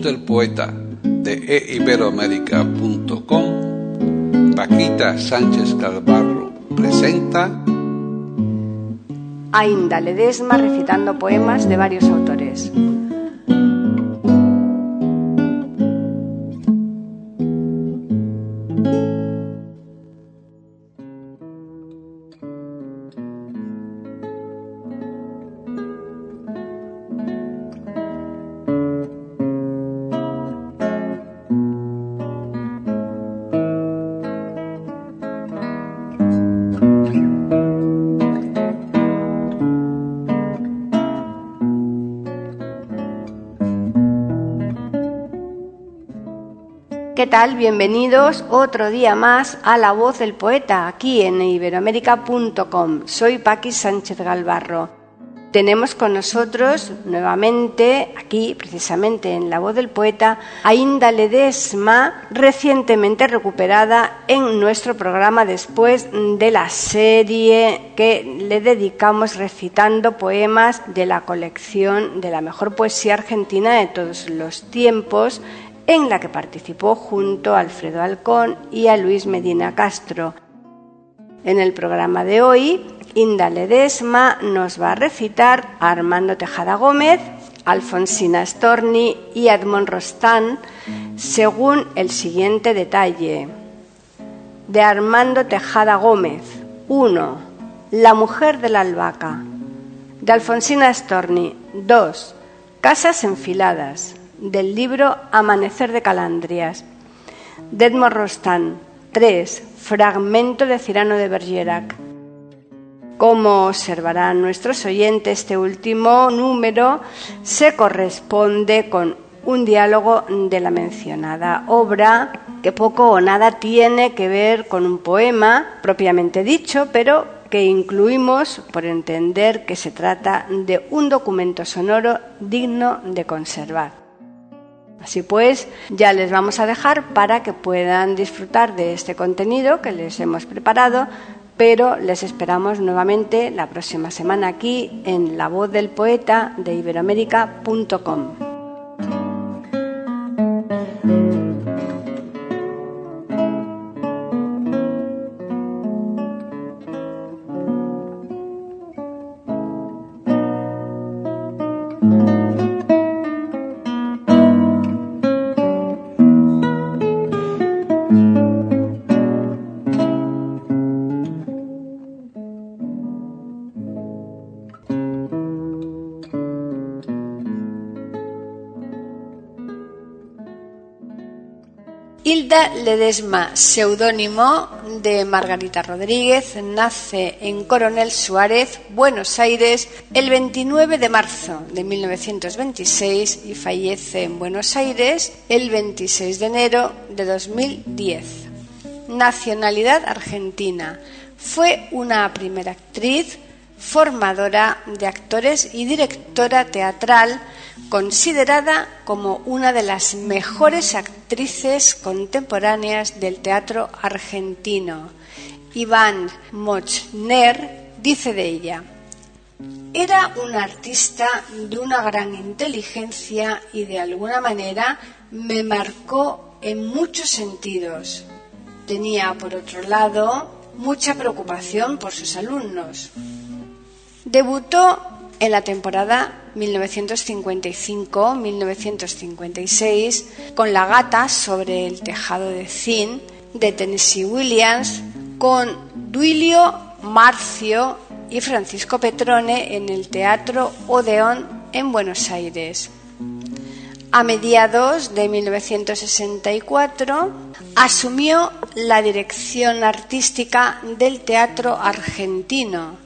Del poeta de eiberoamérica.com, Paquita Sánchez Calvarro presenta Ainda Ledesma recitando poemas de varios autores. Tal? Bienvenidos otro día más a La Voz del Poeta, aquí en iberoamérica.com. Soy Paqui Sánchez Galvarro. Tenemos con nosotros nuevamente, aquí precisamente en La Voz del Poeta, a Inda Ledesma, recientemente recuperada en nuestro programa después de la serie que le dedicamos recitando poemas de la colección de la mejor poesía argentina de todos los tiempos en la que participó junto a Alfredo Alcón y a Luis Medina Castro. En el programa de hoy, Inda Ledesma nos va a recitar a Armando Tejada Gómez, Alfonsina Storni y Edmond Rostán, según el siguiente detalle. De Armando Tejada Gómez, 1. La mujer de la albahaca. De Alfonsina Storni, 2. Casas enfiladas del libro Amanecer de Calandrias. De Edmond Rostand. 3. Fragmento de Cirano de Bergerac. Como observarán nuestros oyentes, este último número se corresponde con un diálogo de la mencionada obra que poco o nada tiene que ver con un poema propiamente dicho, pero que incluimos por entender que se trata de un documento sonoro digno de conservar. Así pues, ya les vamos a dejar para que puedan disfrutar de este contenido que les hemos preparado, pero les esperamos nuevamente la próxima semana aquí en La Voz del Poeta de iberoamérica.com. Ledesma, seudónimo de Margarita Rodríguez, nace en Coronel Suárez, Buenos Aires, el 29 de marzo de 1926 y fallece en Buenos Aires el 26 de enero de 2010. Nacionalidad argentina. Fue una primera actriz, formadora de actores y directora teatral considerada como una de las mejores actrices contemporáneas del teatro argentino. Iván Mochner dice de ella, era una artista de una gran inteligencia y de alguna manera me marcó en muchos sentidos. Tenía, por otro lado, mucha preocupación por sus alumnos. Debutó en la temporada 1955-1956 con La gata sobre el tejado de zinc de Tennessee Williams, con Duilio Marcio y Francisco Petrone en el Teatro Odeón en Buenos Aires. A mediados de 1964 asumió la dirección artística del teatro argentino.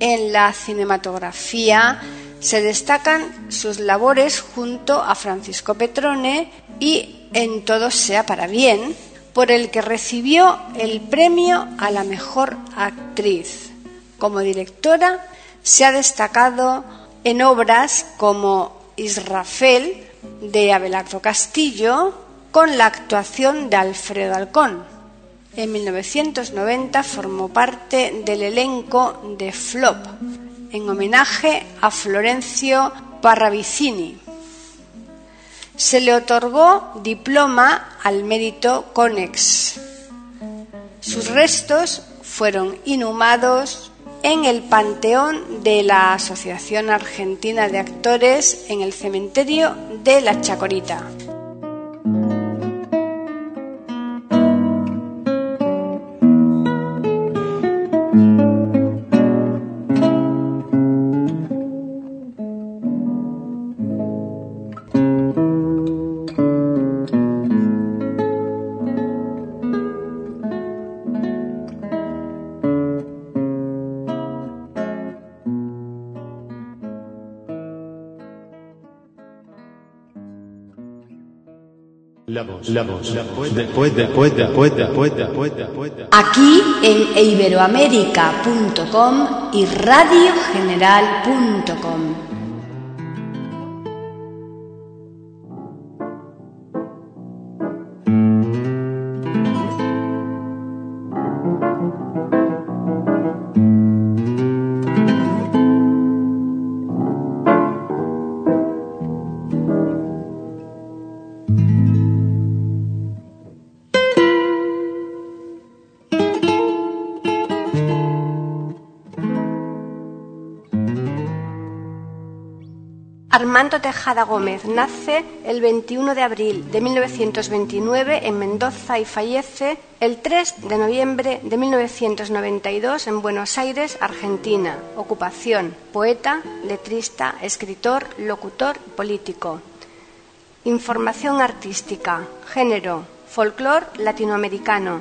En la cinematografía se destacan sus labores junto a Francisco Petrone y En todo sea para bien, por el que recibió el premio a la mejor actriz. Como directora se ha destacado en obras como Israfel de Abelardo Castillo con la actuación de Alfredo Alcón. En 1990 formó parte del elenco de Flop en homenaje a Florencio Parravicini. Se le otorgó diploma al mérito Conex. Sus restos fueron inhumados en el Panteón de la Asociación Argentina de Actores en el cementerio de La Chacorita. Aquí en iberoamérica.com y radiogeneral.com. Armando Tejada Gómez nace el 21 de abril de 1929 en Mendoza y fallece el 3 de noviembre de 1992 en Buenos Aires, Argentina. Ocupación, poeta, letrista, escritor, locutor político. Información artística, género, folclor latinoamericano.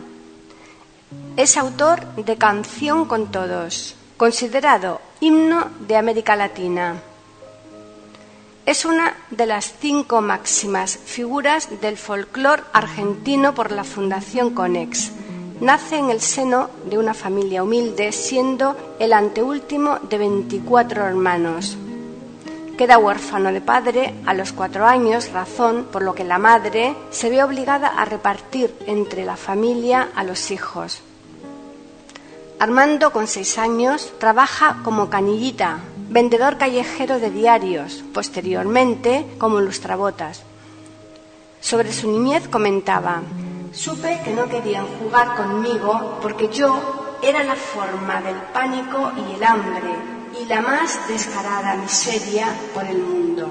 Es autor de Canción con Todos, considerado himno de América Latina. Es una de las cinco máximas figuras del folclore argentino por la Fundación Conex. Nace en el seno de una familia humilde, siendo el anteúltimo de 24 hermanos. Queda huérfano de padre a los cuatro años, razón por lo que la madre se ve obligada a repartir entre la familia a los hijos. Armando, con seis años, trabaja como canillita, vendedor callejero de diarios, posteriormente como lustrabotas. Sobre su niñez comentaba, supe que no querían jugar conmigo porque yo era la forma del pánico y el hambre y la más descarada miseria por el mundo.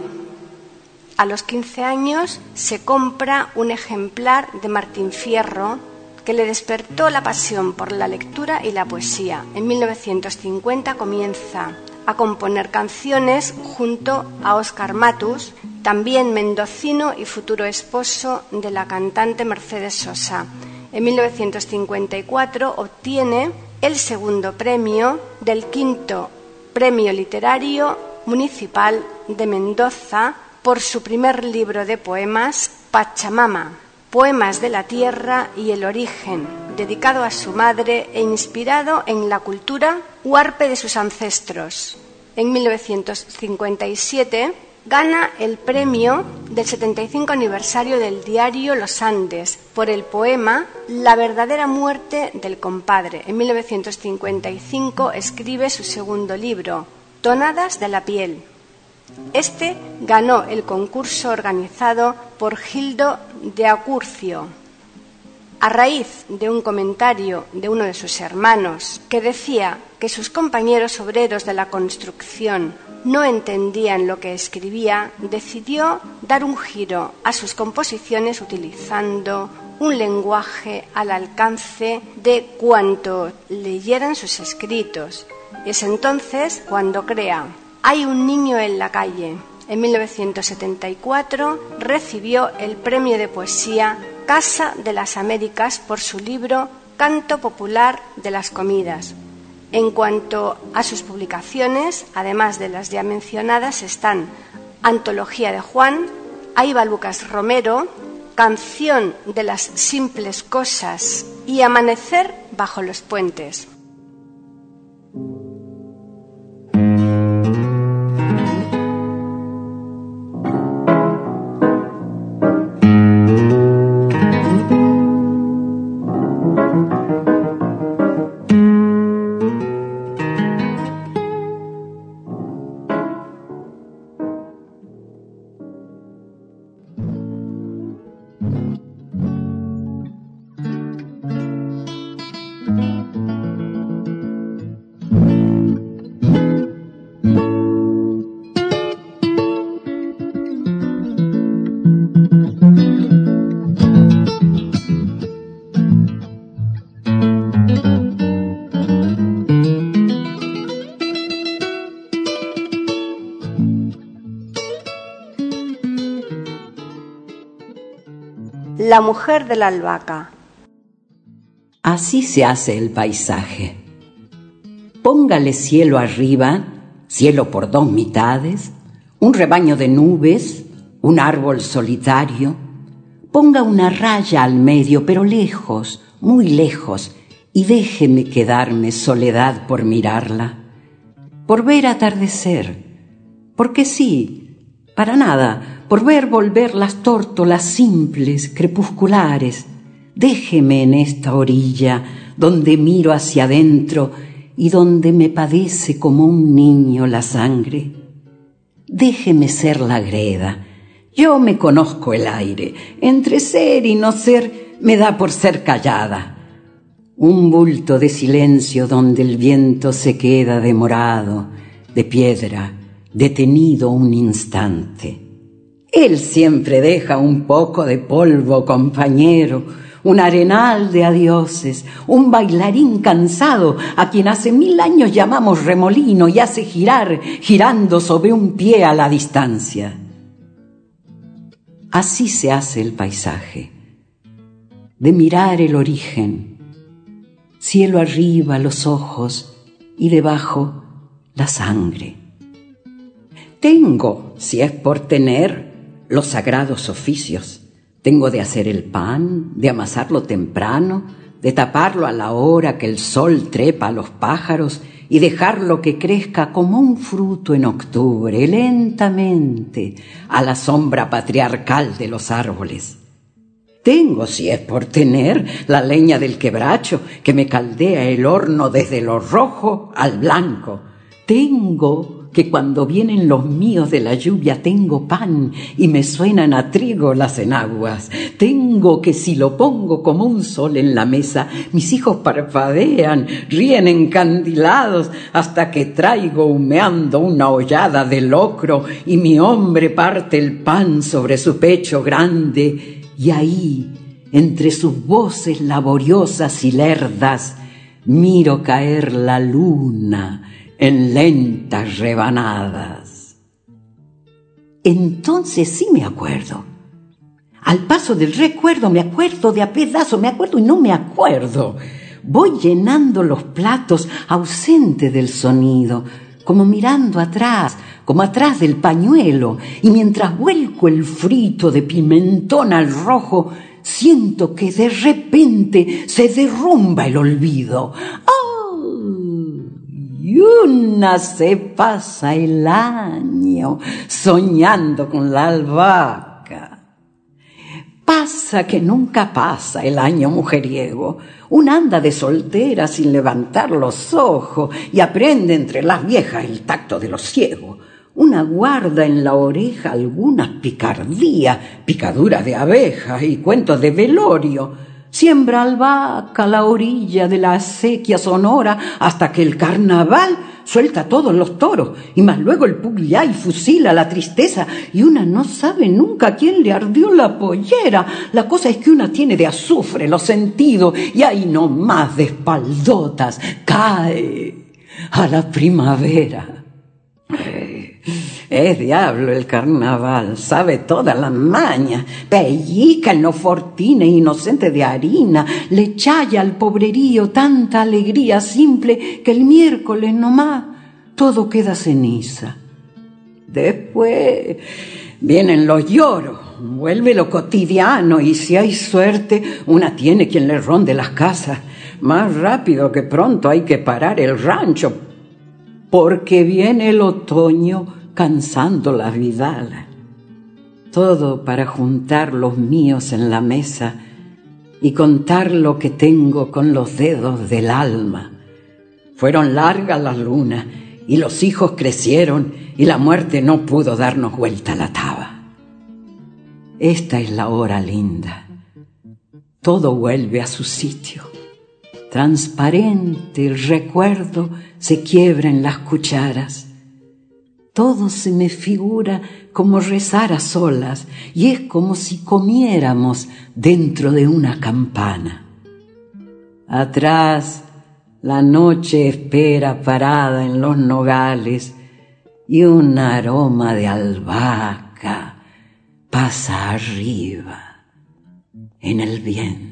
A los 15 años se compra un ejemplar de Martín Fierro que le despertó la pasión por la lectura y la poesía. En 1950 comienza a componer canciones junto a Oscar Matus, también mendocino y futuro esposo de la cantante Mercedes Sosa. En 1954 obtiene el segundo premio del quinto Premio Literario Municipal de Mendoza por su primer libro de poemas, Pachamama, Poemas de la Tierra y el Origen, dedicado a su madre e inspirado en la cultura huarpe de sus ancestros. En 1957 gana el premio del 75 aniversario del diario Los Andes por el poema La verdadera muerte del compadre. En 1955 escribe su segundo libro, Tonadas de la piel. Este ganó el concurso organizado por Gildo de Acurcio a raíz de un comentario de uno de sus hermanos que decía que sus compañeros obreros de la construcción no entendían lo que escribía, decidió dar un giro a sus composiciones utilizando un lenguaje al alcance de cuanto leyeran sus escritos. Es entonces cuando crea Hay un niño en la calle, en 1974, recibió el premio de poesía Casa de las Américas por su libro Canto Popular de las Comidas. En cuanto a sus publicaciones, además de las ya mencionadas, están Antología de Juan, Aiba Lucas Romero, Canción de las Simples Cosas y Amanecer bajo los puentes. La mujer de la albahaca. Así se hace el paisaje. Póngale cielo arriba, cielo por dos mitades, un rebaño de nubes, un árbol solitario. Ponga una raya al medio, pero lejos, muy lejos, y déjeme quedarme soledad por mirarla, por ver atardecer, porque sí, para nada, por ver volver las tórtolas simples, crepusculares. Déjeme en esta orilla, donde miro hacia adentro y donde me padece como un niño la sangre. Déjeme ser la greda. Yo me conozco el aire. Entre ser y no ser me da por ser callada. Un bulto de silencio donde el viento se queda demorado, de piedra, detenido un instante. Él siempre deja un poco de polvo, compañero, un arenal de adioses, un bailarín cansado a quien hace mil años llamamos remolino y hace girar, girando sobre un pie a la distancia. Así se hace el paisaje, de mirar el origen, cielo arriba los ojos y debajo la sangre. Tengo, si es por tener, los sagrados oficios. Tengo de hacer el pan, de amasarlo temprano, de taparlo a la hora que el sol trepa a los pájaros y dejarlo que crezca como un fruto en octubre, lentamente, a la sombra patriarcal de los árboles. Tengo, si es por tener, la leña del quebracho que me caldea el horno desde lo rojo al blanco. Tengo que cuando vienen los míos de la lluvia tengo pan y me suenan a trigo las enaguas. Tengo que si lo pongo como un sol en la mesa, mis hijos parpadean, ríen encandilados hasta que traigo humeando una hollada de locro y mi hombre parte el pan sobre su pecho grande y ahí, entre sus voces laboriosas y lerdas, miro caer la luna en lentas rebanadas. Entonces sí me acuerdo. Al paso del recuerdo me acuerdo de a pedazo, me acuerdo y no me acuerdo. Voy llenando los platos ausente del sonido, como mirando atrás, como atrás del pañuelo, y mientras vuelco el frito de pimentón al rojo, siento que de repente se derrumba el olvido. Y una se pasa el año soñando con la albahaca. Pasa que nunca pasa el año mujeriego. Un anda de soltera sin levantar los ojos y aprende entre las viejas el tacto de los ciegos. Una guarda en la oreja algunas picardías, picadura de abejas y cuentos de velorio Siembra albahaca la orilla de la acequia sonora hasta que el carnaval suelta todos los toros y más luego el y fusila la tristeza y una no sabe nunca quién le ardió la pollera. La cosa es que una tiene de azufre los sentidos y ahí no más de espaldotas cae a la primavera. Es diablo el carnaval, sabe toda la maña. Pellica en los fortines inocente de harina, le chaya al pobrerío tanta alegría simple que el miércoles nomás todo queda ceniza. Después vienen los lloros, vuelve lo cotidiano y si hay suerte, una tiene quien le ronde las casas. Más rápido que pronto hay que parar el rancho, porque viene el otoño cansando la vidala. Todo para juntar los míos en la mesa y contar lo que tengo con los dedos del alma. Fueron largas las lunas y los hijos crecieron y la muerte no pudo darnos vuelta la taba. Esta es la hora linda. Todo vuelve a su sitio. Transparente el recuerdo se quiebra en las cucharas. Todo se me figura como rezar a solas y es como si comiéramos dentro de una campana. Atrás la noche espera parada en los nogales y un aroma de albahaca pasa arriba en el viento.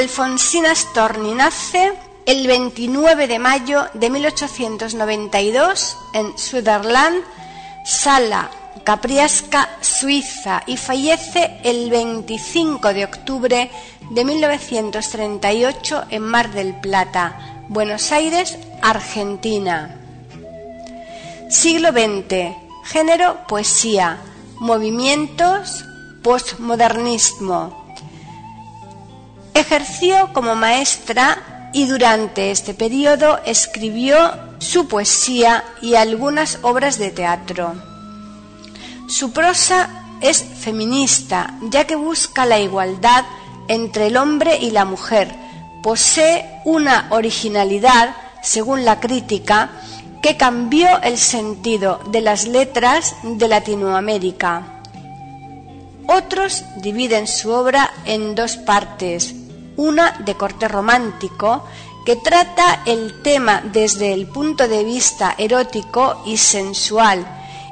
Alfonsina Storni nace el 29 de mayo de 1892 en Sutherland, Sala Capriasca, Suiza, y fallece el 25 de octubre de 1938 en Mar del Plata, Buenos Aires, Argentina. Siglo XX. Género poesía. Movimientos postmodernismo. Ejerció como maestra y durante este periodo escribió su poesía y algunas obras de teatro. Su prosa es feminista, ya que busca la igualdad entre el hombre y la mujer. Posee una originalidad, según la crítica, que cambió el sentido de las letras de Latinoamérica. Otros dividen su obra en dos partes, una de corte romántico, que trata el tema desde el punto de vista erótico y sensual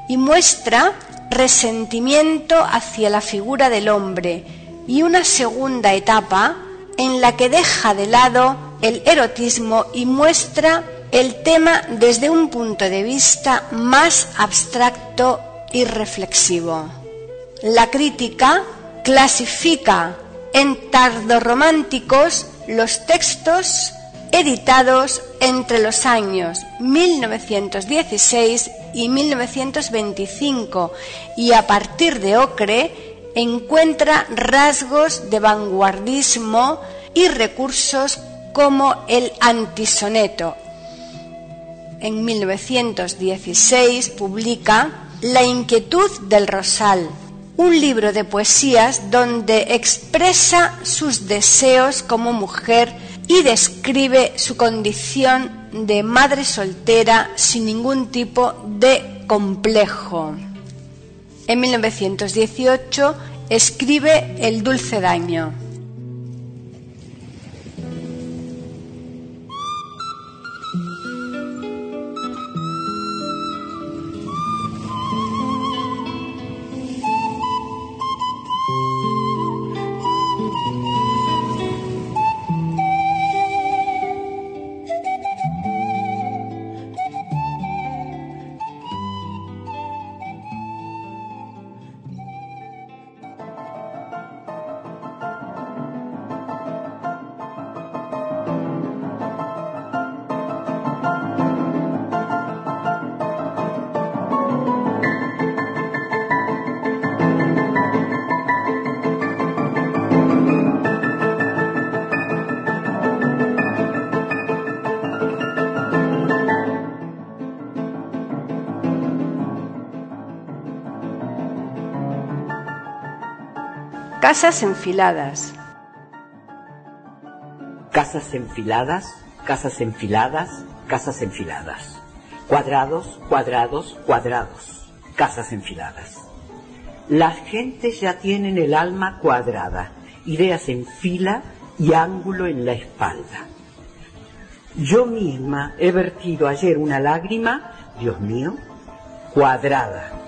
y muestra resentimiento hacia la figura del hombre, y una segunda etapa en la que deja de lado el erotismo y muestra el tema desde un punto de vista más abstracto y reflexivo. La crítica clasifica en tardorrománticos los textos editados entre los años 1916 y 1925 y a partir de Ocre encuentra rasgos de vanguardismo y recursos como el antisoneto. En 1916 publica La inquietud del rosal, un libro de poesías donde expresa sus deseos como mujer y describe su condición de madre soltera sin ningún tipo de complejo. En 1918 escribe El dulce daño. Casas enfiladas. Casas enfiladas, casas enfiladas, casas enfiladas. Cuadrados, cuadrados, cuadrados. Casas enfiladas. Las gentes ya tienen el alma cuadrada, ideas en fila y ángulo en la espalda. Yo misma he vertido ayer una lágrima, Dios mío, cuadrada.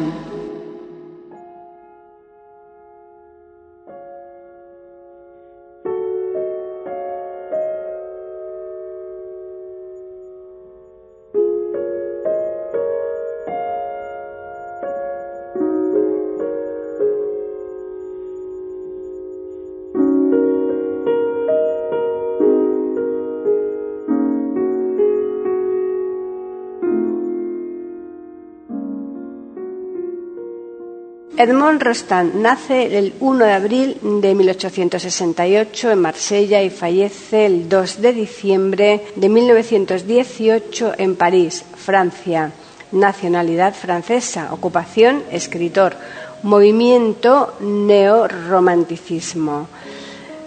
Edmond Rostand nace el 1 de abril de 1868 en Marsella y fallece el 2 de diciembre de 1918 en París, Francia. Nacionalidad francesa, ocupación escritor, movimiento neorromanticismo.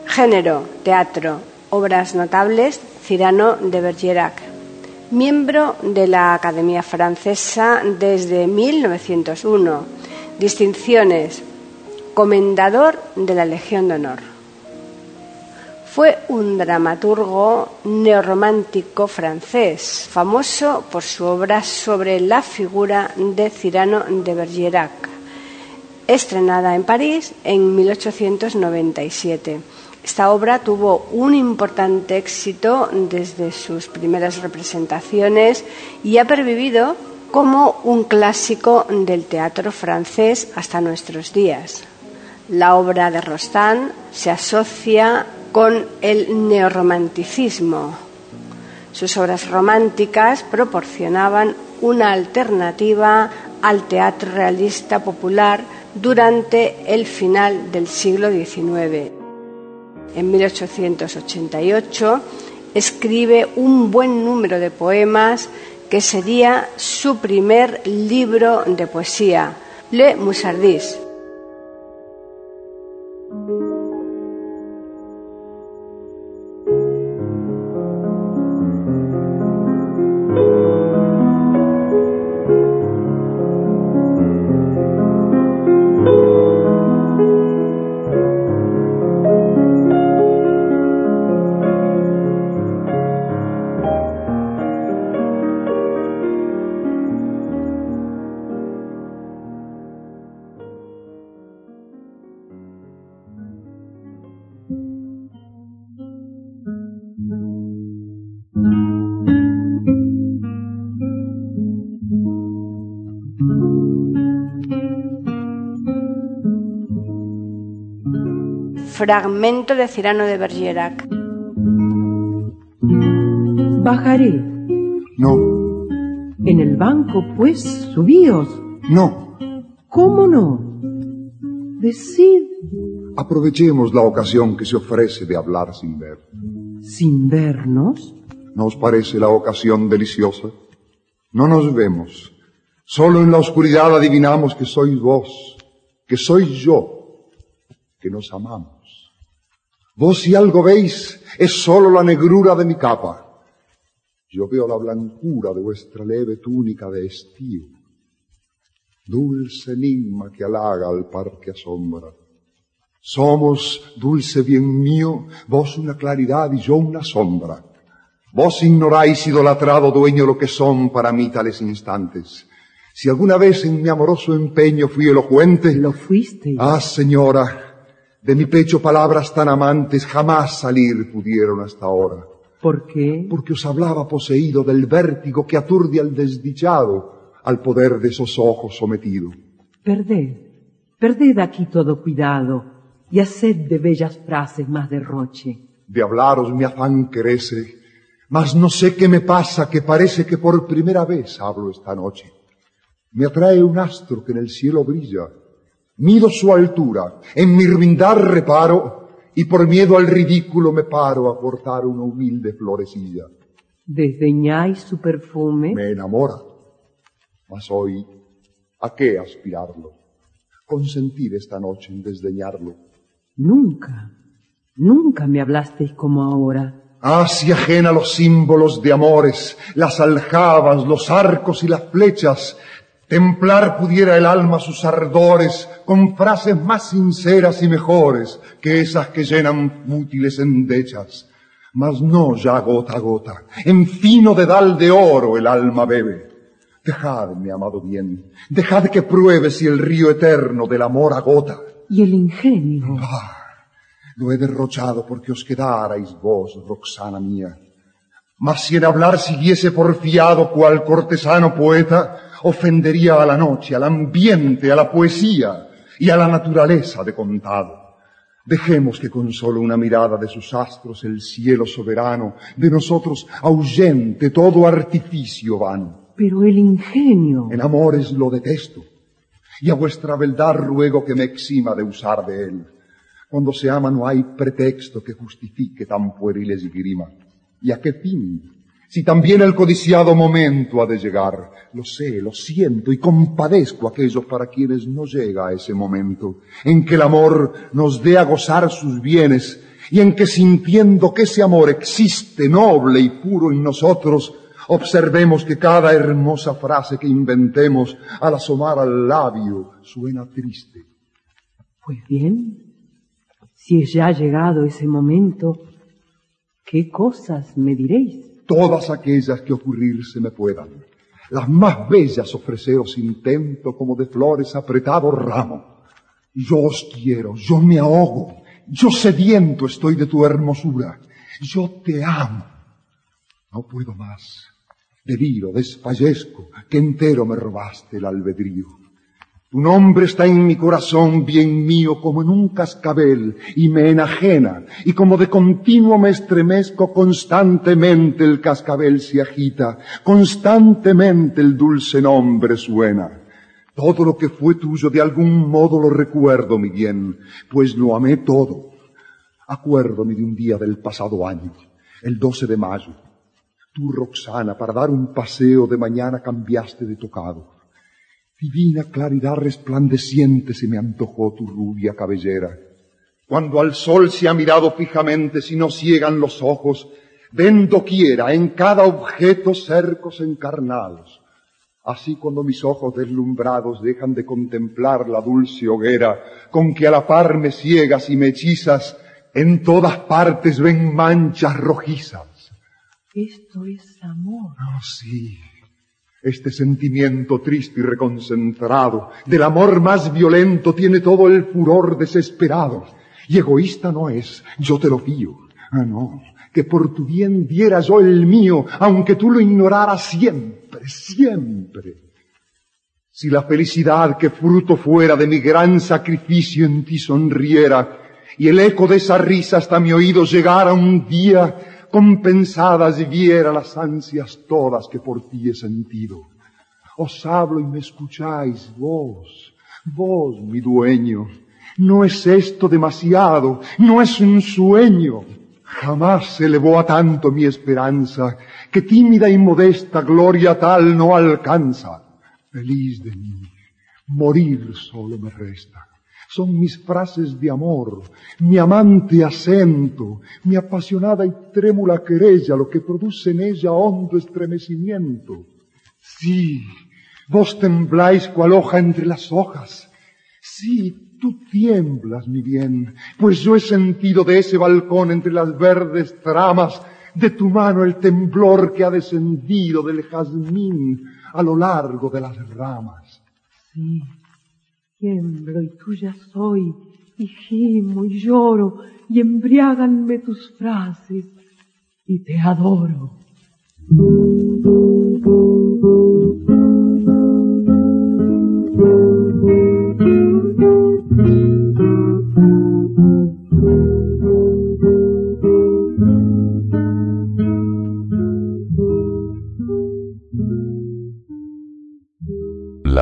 Género, teatro, obras notables, Cyrano de Bergerac. Miembro de la Academia Francesa desde 1901 Distinciones. Comendador de la Legión de Honor. Fue un dramaturgo neorromántico francés, famoso por su obra sobre la figura de Cyrano de Bergerac, estrenada en París en 1897. Esta obra tuvo un importante éxito desde sus primeras representaciones y ha pervivido como un clásico del teatro francés hasta nuestros días. La obra de Rostand se asocia con el neorromanticismo. Sus obras románticas proporcionaban una alternativa al teatro realista popular durante el final del siglo XIX. En 1888 escribe un buen número de poemas que sería su primer libro de poesía, Le Musardis. Fragmento de Cirano de Bergerac. Bajaré. No, En el banco, pues, subíos. no. ¿Cómo no? Decid, Aprovechemos la ocasión que se ofrece de hablar sin ver. sin vernos, ¿No os parece la ocasión deliciosa? No nos vemos. Solo en la oscuridad adivinamos que sois vos, que soy yo, que nos amamos. Vos si algo veis es solo la negrura de mi capa. Yo veo la blancura de vuestra leve túnica de estío. Dulce enigma que halaga al par que asombra. Somos, dulce bien mío, vos una claridad y yo una sombra. Vos ignoráis, idolatrado dueño, lo que son para mí tales instantes. Si alguna vez en mi amoroso empeño fui elocuente, lo fuiste. ah, señora, de mi pecho palabras tan amantes jamás salir pudieron hasta ahora. ¿Por qué? Porque os hablaba poseído del vértigo que aturde al desdichado al poder de esos ojos sometido. Perded, perded aquí todo cuidado y haced de bellas frases más derroche. De hablaros mi afán crece, mas no sé qué me pasa que parece que por primera vez hablo esta noche. Me atrae un astro que en el cielo brilla. Mido su altura, en mi ruindad reparo, y por miedo al ridículo me paro a cortar una humilde florecilla. ¿Desdeñáis su perfume? Me enamora, mas hoy, ¿a qué aspirarlo? Consentir esta noche en desdeñarlo. Nunca, nunca me hablasteis como ahora. Ah, si ajena los símbolos de amores, las aljabas, los arcos y las flechas, templar pudiera el alma sus ardores con frases más sinceras y mejores que esas que llenan útiles endechas. Mas no ya gota a gota, en fino dedal de oro el alma bebe. Dejad, mi amado bien, dejad que pruebe si el río eterno del amor agota. ¿Y el ingenio? Ah, lo he derrochado porque os quedarais vos, Roxana mía. Mas si en hablar siguiese porfiado cual cortesano poeta, ofendería a la noche, al ambiente, a la poesía y a la naturaleza de contado. Dejemos que con solo una mirada de sus astros el cielo soberano de nosotros ahuyente todo artificio vano. Pero el ingenio. En amores lo detesto y a vuestra beldad ruego que me exima de usar de él. Cuando se ama no hay pretexto que justifique tan pueriles grima. ¿Y a qué fin? Si también el codiciado momento ha de llegar, lo sé, lo siento y compadezco a aquellos para quienes no llega ese momento, en que el amor nos dé a gozar sus bienes y en que sintiendo que ese amor existe noble y puro en nosotros, observemos que cada hermosa frase que inventemos al asomar al labio suena triste. Pues bien, si ya llegado ese momento, ¿qué cosas me diréis? todas aquellas que ocurrirse me puedan. Las más bellas ofreceros intento como de flores apretado ramo. Yo os quiero, yo me ahogo, yo sediento estoy de tu hermosura, yo te amo. No puedo más. Deliro, desfallezco, que entero me robaste el albedrío. Tu nombre está en mi corazón, bien mío, como en un cascabel, y me enajena, y como de continuo me estremezco, constantemente el cascabel se agita, constantemente el dulce nombre suena. Todo lo que fue tuyo de algún modo lo recuerdo, mi bien, pues lo amé todo. Acuérdome de un día del pasado año, el 12 de mayo. Tú, Roxana, para dar un paseo de mañana cambiaste de tocado. Divina claridad resplandeciente se me antojó tu rubia cabellera. Cuando al sol se ha mirado fijamente, si no ciegan los ojos, ven doquiera en cada objeto cercos encarnados. Así cuando mis ojos deslumbrados dejan de contemplar la dulce hoguera con que a la par me ciegas y me hechizas, en todas partes ven manchas rojizas. Esto es amor. Oh, sí. Este sentimiento triste y reconcentrado del amor más violento tiene todo el furor desesperado. Y egoísta no es, yo te lo fío. Ah, no, que por tu bien diera yo el mío, aunque tú lo ignoraras siempre, siempre. Si la felicidad que fruto fuera de mi gran sacrificio en ti sonriera, y el eco de esa risa hasta mi oído llegara un día, compensadas y viera las ansias todas que por ti he sentido. Os hablo y me escucháis, vos, vos, mi dueño. No es esto demasiado, no es un sueño. Jamás se elevó a tanto mi esperanza, que tímida y modesta gloria tal no alcanza. Feliz de mí, morir solo me resta son mis frases de amor, mi amante acento, mi apasionada y trémula querella, lo que produce en ella hondo estremecimiento. Sí, vos tembláis cual hoja entre las hojas. Sí, tú tiemblas, mi bien, pues yo he sentido de ese balcón entre las verdes tramas de tu mano el temblor que ha descendido del jazmín a lo largo de las ramas. Sí, tiemblo y tuya soy, y gimo y lloro, y embriáganme tus frases. y te adoro.